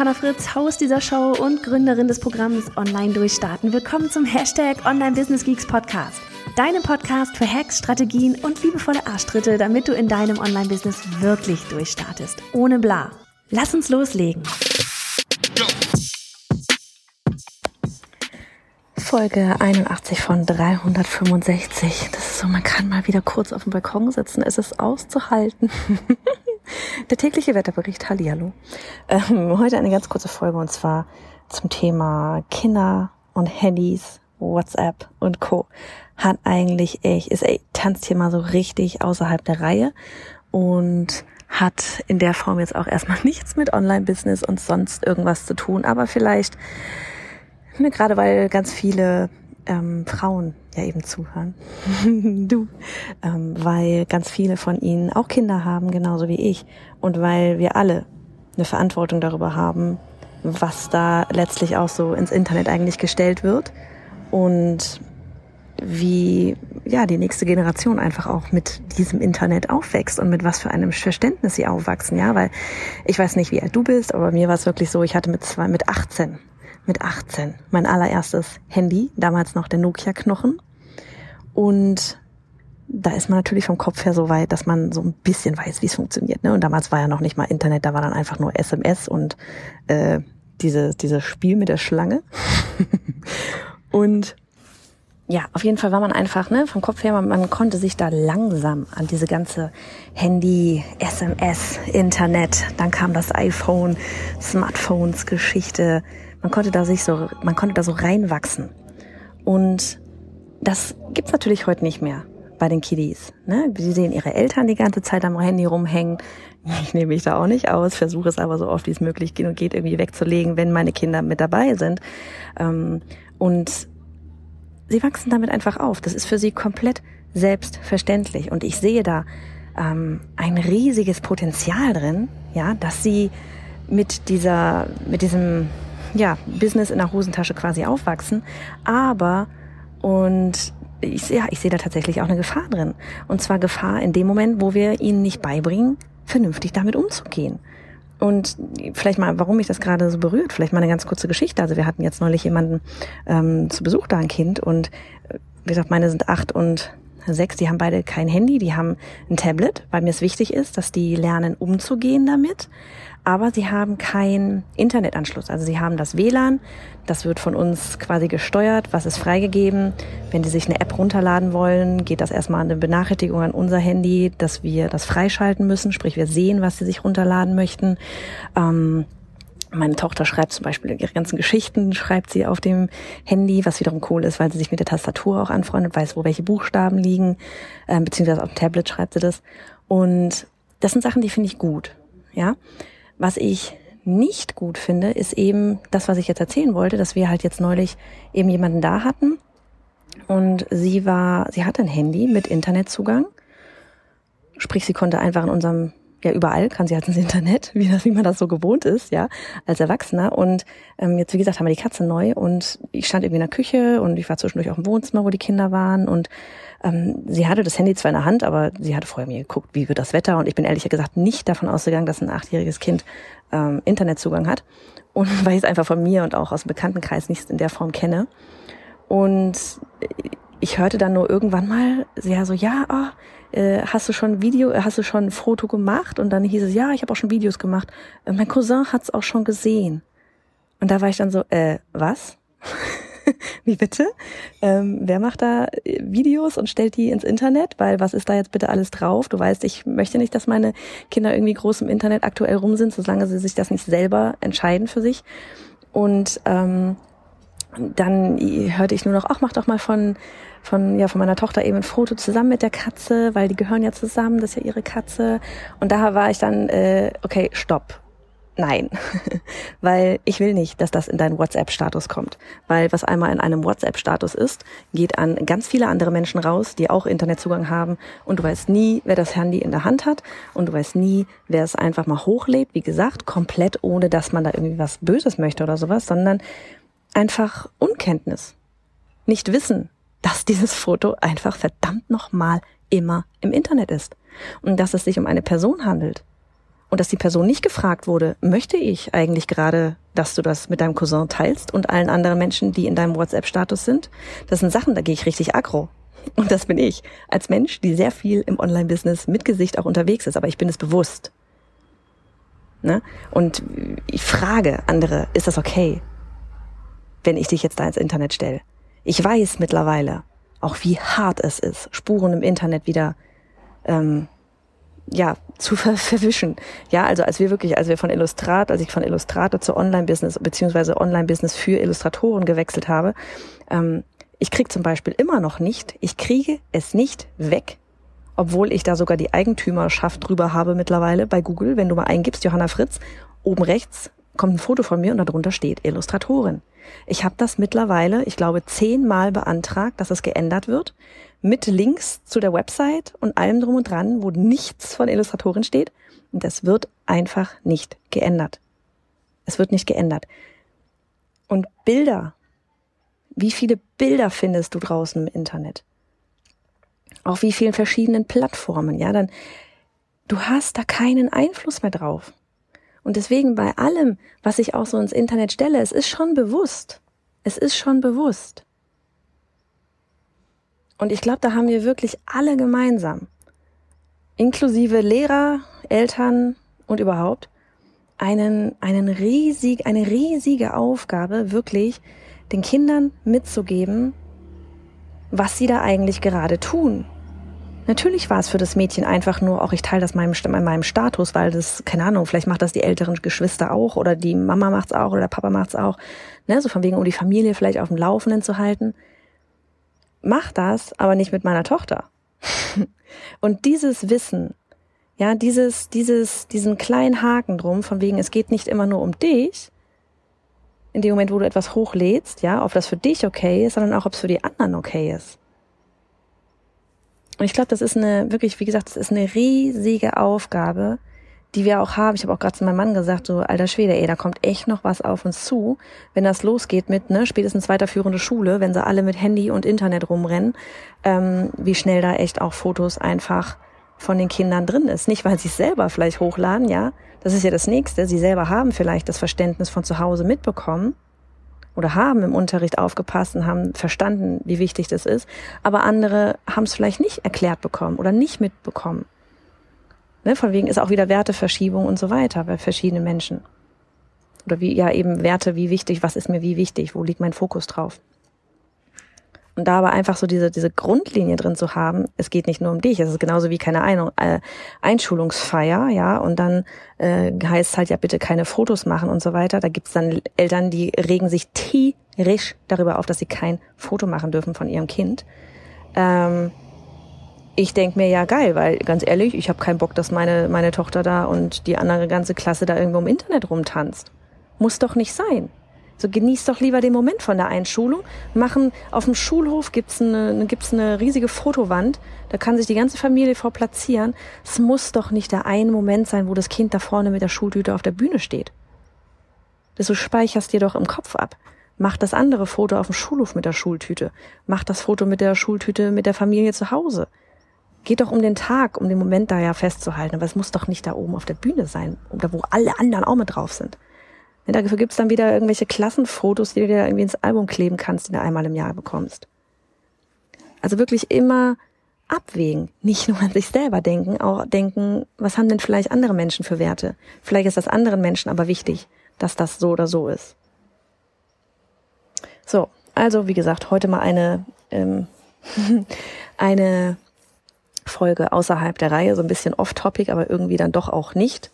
Johanna Fritz, Haus dieser Show und Gründerin des Programms Online Durchstarten. Willkommen zum Hashtag Online Business Geeks Podcast. Deinem Podcast für Hacks, Strategien und liebevolle Arschtritte, damit du in deinem Online-Business wirklich durchstartest. Ohne bla. Lass uns loslegen. Folge 81 von 365. Das ist so, man kann mal wieder kurz auf dem Balkon sitzen. Es ist auszuhalten. Der tägliche Wetterbericht, Hallihallo. Ähm, heute eine ganz kurze Folge und zwar zum Thema Kinder und Handys, WhatsApp und Co. Hat eigentlich echt, ist ey, tanzt hier mal so richtig außerhalb der Reihe und hat in der Form jetzt auch erstmal nichts mit Online-Business und sonst irgendwas zu tun, aber vielleicht, ne, gerade weil ganz viele ähm, Frauen ja eben zuhören. du. Ähm, weil ganz viele von ihnen auch Kinder haben, genauso wie ich. Und weil wir alle eine Verantwortung darüber haben, was da letztlich auch so ins Internet eigentlich gestellt wird. Und wie ja die nächste Generation einfach auch mit diesem Internet aufwächst und mit was für einem Verständnis sie aufwachsen, ja, weil ich weiß nicht, wie alt du bist, aber mir war es wirklich so, ich hatte mit zwei, mit 18 mit 18 mein allererstes Handy, damals noch der Nokia-Knochen. Und da ist man natürlich vom Kopf her so weit, dass man so ein bisschen weiß, wie es funktioniert. Ne? Und damals war ja noch nicht mal Internet, da war dann einfach nur SMS und äh, diese, dieses Spiel mit der Schlange. und ja, auf jeden Fall war man einfach, ne, vom Kopf her, man, man konnte sich da langsam an diese ganze Handy, SMS, Internet, dann kam das iPhone, Smartphones Geschichte, man konnte da sich so, man konnte da so reinwachsen. Und das gibt's natürlich heute nicht mehr bei den Kiddies. Ne? Sie sehen ihre Eltern die ganze Zeit am Handy rumhängen. Ich nehme mich da auch nicht aus, versuche es aber so oft wie es möglich geht und geht irgendwie wegzulegen, wenn meine Kinder mit dabei sind. Ähm, und sie wachsen damit einfach auf. Das ist für sie komplett selbstverständlich. Und ich sehe da ähm, ein riesiges Potenzial drin, ja, dass sie mit dieser, mit diesem ja, Business in der Hosentasche quasi aufwachsen. Aber, und ich, ja, ich sehe da tatsächlich auch eine Gefahr drin. Und zwar Gefahr in dem Moment, wo wir ihnen nicht beibringen, vernünftig damit umzugehen. Und vielleicht mal, warum mich das gerade so berührt, vielleicht mal eine ganz kurze Geschichte. Also wir hatten jetzt neulich jemanden ähm, zu Besuch da, ein Kind, und äh, wie gesagt, meine sind acht und sechs, die haben beide kein Handy, die haben ein Tablet, weil mir es wichtig ist, dass die lernen umzugehen damit aber sie haben keinen Internetanschluss. Also sie haben das WLAN, das wird von uns quasi gesteuert, was ist freigegeben. Wenn die sich eine App runterladen wollen, geht das erstmal eine Benachrichtigung an unser Handy, dass wir das freischalten müssen, sprich wir sehen, was sie sich runterladen möchten. Ähm, meine Tochter schreibt zum Beispiel ihre ganzen Geschichten, schreibt sie auf dem Handy, was wiederum cool ist, weil sie sich mit der Tastatur auch anfreundet, weiß, wo welche Buchstaben liegen, äh, beziehungsweise auf dem Tablet schreibt sie das. Und das sind Sachen, die finde ich gut. Ja, was ich nicht gut finde, ist eben das, was ich jetzt erzählen wollte, dass wir halt jetzt neulich eben jemanden da hatten und sie war, sie hatte ein Handy mit Internetzugang. Sprich, sie konnte einfach in unserem ja überall kann sie halt ins Internet, wie, das, wie man das so gewohnt ist, ja, als Erwachsener. Und ähm, jetzt, wie gesagt, haben wir die Katze neu und ich stand irgendwie in der Küche und ich war zwischendurch auch im Wohnzimmer, wo die Kinder waren und ähm, sie hatte das Handy zwar in der Hand, aber sie hatte vorher mir geguckt, wie wird das Wetter und ich bin ehrlich gesagt nicht davon ausgegangen, dass ein achtjähriges Kind ähm, Internetzugang hat und weil ich es einfach von mir und auch aus dem Bekanntenkreis nicht in der Form kenne. Und ich hörte dann nur irgendwann mal, ja so, ja, oh, äh, hast du schon Video, hast du schon ein Foto gemacht? Und dann hieß es, ja, ich habe auch schon Videos gemacht. Äh, mein Cousin hat's auch schon gesehen. Und da war ich dann so, äh, was? Wie bitte? Ähm, wer macht da äh, Videos und stellt die ins Internet? Weil was ist da jetzt bitte alles drauf? Du weißt, ich möchte nicht, dass meine Kinder irgendwie groß im Internet aktuell rum sind, solange sie sich das nicht selber entscheiden für sich. Und ähm, dann hörte ich nur noch, ach, mach doch mal von, von, ja, von meiner Tochter eben ein Foto zusammen mit der Katze, weil die gehören ja zusammen, das ist ja ihre Katze. Und da war ich dann, äh, okay, stopp. Nein, weil ich will nicht, dass das in deinen WhatsApp-Status kommt. Weil was einmal in einem WhatsApp-Status ist, geht an ganz viele andere Menschen raus, die auch Internetzugang haben und du weißt nie, wer das Handy in der Hand hat und du weißt nie, wer es einfach mal hochlädt, wie gesagt, komplett ohne, dass man da irgendwie was Böses möchte oder sowas, sondern einfach Unkenntnis. Nicht wissen, dass dieses Foto einfach verdammt nochmal immer im Internet ist und dass es sich um eine Person handelt und dass die Person nicht gefragt wurde, möchte ich eigentlich gerade, dass du das mit deinem Cousin teilst und allen anderen Menschen, die in deinem WhatsApp-Status sind. Das sind Sachen, da gehe ich richtig aggro. Und das bin ich, als Mensch, die sehr viel im Online-Business mit Gesicht auch unterwegs ist, aber ich bin es bewusst. Ne? Und ich frage andere, ist das okay, wenn ich dich jetzt da ins Internet stelle? Ich weiß mittlerweile auch, wie hart es ist, Spuren im Internet wieder ähm, ja, zu ver verwischen. Ja, also als wir wirklich, als wir von Illustrat, als ich von Illustrator zu Online-Business beziehungsweise Online-Business für Illustratoren gewechselt habe, ähm, ich krieg zum Beispiel immer noch nicht, ich kriege es nicht weg, obwohl ich da sogar die Eigentümerschaft drüber habe mittlerweile bei Google, wenn du mal eingibst, Johanna Fritz, oben rechts kommt ein Foto von mir und darunter steht Illustratorin. Ich habe das mittlerweile, ich glaube, zehnmal beantragt, dass es geändert wird mit Links zu der Website und allem drum und dran, wo nichts von Illustratorin steht. Und das wird einfach nicht geändert. Es wird nicht geändert. Und Bilder. Wie viele Bilder findest du draußen im Internet? Auf wie vielen verschiedenen Plattformen? Ja, dann, du hast da keinen Einfluss mehr drauf. Und deswegen bei allem, was ich auch so ins Internet stelle, es ist schon bewusst. Es ist schon bewusst. Und ich glaube, da haben wir wirklich alle gemeinsam, inklusive Lehrer, Eltern und überhaupt, einen, einen riesig, eine riesige Aufgabe, wirklich den Kindern mitzugeben, was sie da eigentlich gerade tun. Natürlich war es für das Mädchen einfach nur, auch ich teile das meinem, in meinem Status, weil das, keine Ahnung, vielleicht macht das die älteren Geschwister auch oder die Mama macht's auch oder der Papa macht's auch. Ne, so von wegen, um die Familie vielleicht auf dem Laufenden zu halten mach das, aber nicht mit meiner Tochter. Und dieses Wissen, ja, dieses, dieses, diesen kleinen Haken drum, von wegen, es geht nicht immer nur um dich, in dem Moment, wo du etwas hochlädst, ja, ob das für dich okay ist, sondern auch, ob es für die anderen okay ist. Und ich glaube, das ist eine, wirklich, wie gesagt, das ist eine riesige Aufgabe, die wir auch haben. Ich habe auch gerade zu meinem Mann gesagt, so alter Schwede, ey, da kommt echt noch was auf uns zu, wenn das losgeht mit, ne, spätestens weiterführende Schule, wenn sie alle mit Handy und Internet rumrennen, ähm, wie schnell da echt auch Fotos einfach von den Kindern drin ist. Nicht, weil sie es selber vielleicht hochladen, ja, das ist ja das Nächste. Sie selber haben vielleicht das Verständnis von zu Hause mitbekommen oder haben im Unterricht aufgepasst und haben verstanden, wie wichtig das ist, aber andere haben es vielleicht nicht erklärt bekommen oder nicht mitbekommen. Ne, von wegen ist auch wieder Werteverschiebung und so weiter bei verschiedenen Menschen. Oder wie, ja, eben Werte, wie wichtig, was ist mir wie wichtig, wo liegt mein Fokus drauf? Und da aber einfach so diese, diese Grundlinie drin zu haben, es geht nicht nur um dich, es ist genauso wie keine Ein äh, Einschulungsfeier, ja, und dann äh, heißt halt ja bitte keine Fotos machen und so weiter. Da gibt's dann Eltern, die regen sich tierisch darüber auf, dass sie kein Foto machen dürfen von ihrem Kind. Ähm, ich denke mir ja geil, weil ganz ehrlich, ich habe keinen Bock, dass meine, meine Tochter da und die andere ganze Klasse da irgendwo im Internet rumtanzt. Muss doch nicht sein. So genießt doch lieber den Moment von der Einschulung. Machen auf dem Schulhof gibt's eine, gibt's eine riesige Fotowand. Da kann sich die ganze Familie vor platzieren. Es muss doch nicht der eine Moment sein, wo das Kind da vorne mit der Schultüte auf der Bühne steht. Das du speicherst dir doch im Kopf ab. Mach das andere Foto auf dem Schulhof mit der Schultüte. Mach das Foto mit der Schultüte mit der Familie zu Hause geht doch um den Tag, um den Moment da ja festzuhalten. Aber es muss doch nicht da oben auf der Bühne sein, oder wo alle anderen auch mit drauf sind. Dafür gibt's dann wieder irgendwelche Klassenfotos, die du dir irgendwie ins Album kleben kannst, die du einmal im Jahr bekommst. Also wirklich immer abwägen, nicht nur an sich selber denken, auch denken, was haben denn vielleicht andere Menschen für Werte? Vielleicht ist das anderen Menschen aber wichtig, dass das so oder so ist. So, also wie gesagt, heute mal eine ähm, eine Folge außerhalb der Reihe, so ein bisschen off-topic, aber irgendwie dann doch auch nicht,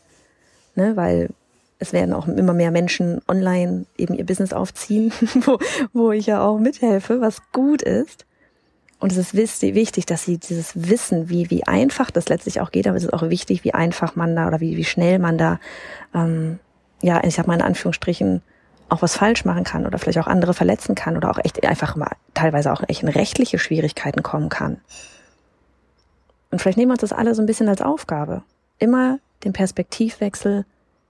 ne, weil es werden auch immer mehr Menschen online eben ihr Business aufziehen, wo, wo ich ja auch mithelfe, was gut ist. Und es ist wichtig, dass sie dieses Wissen, wie, wie einfach das letztlich auch geht, aber es ist auch wichtig, wie einfach man da oder wie, wie schnell man da ähm, ja, ich sag mal in Anführungsstrichen, auch was falsch machen kann oder vielleicht auch andere verletzen kann oder auch echt einfach mal teilweise auch echt in rechtliche Schwierigkeiten kommen kann. Und vielleicht nehmen wir uns das alle so ein bisschen als Aufgabe. Immer den Perspektivwechsel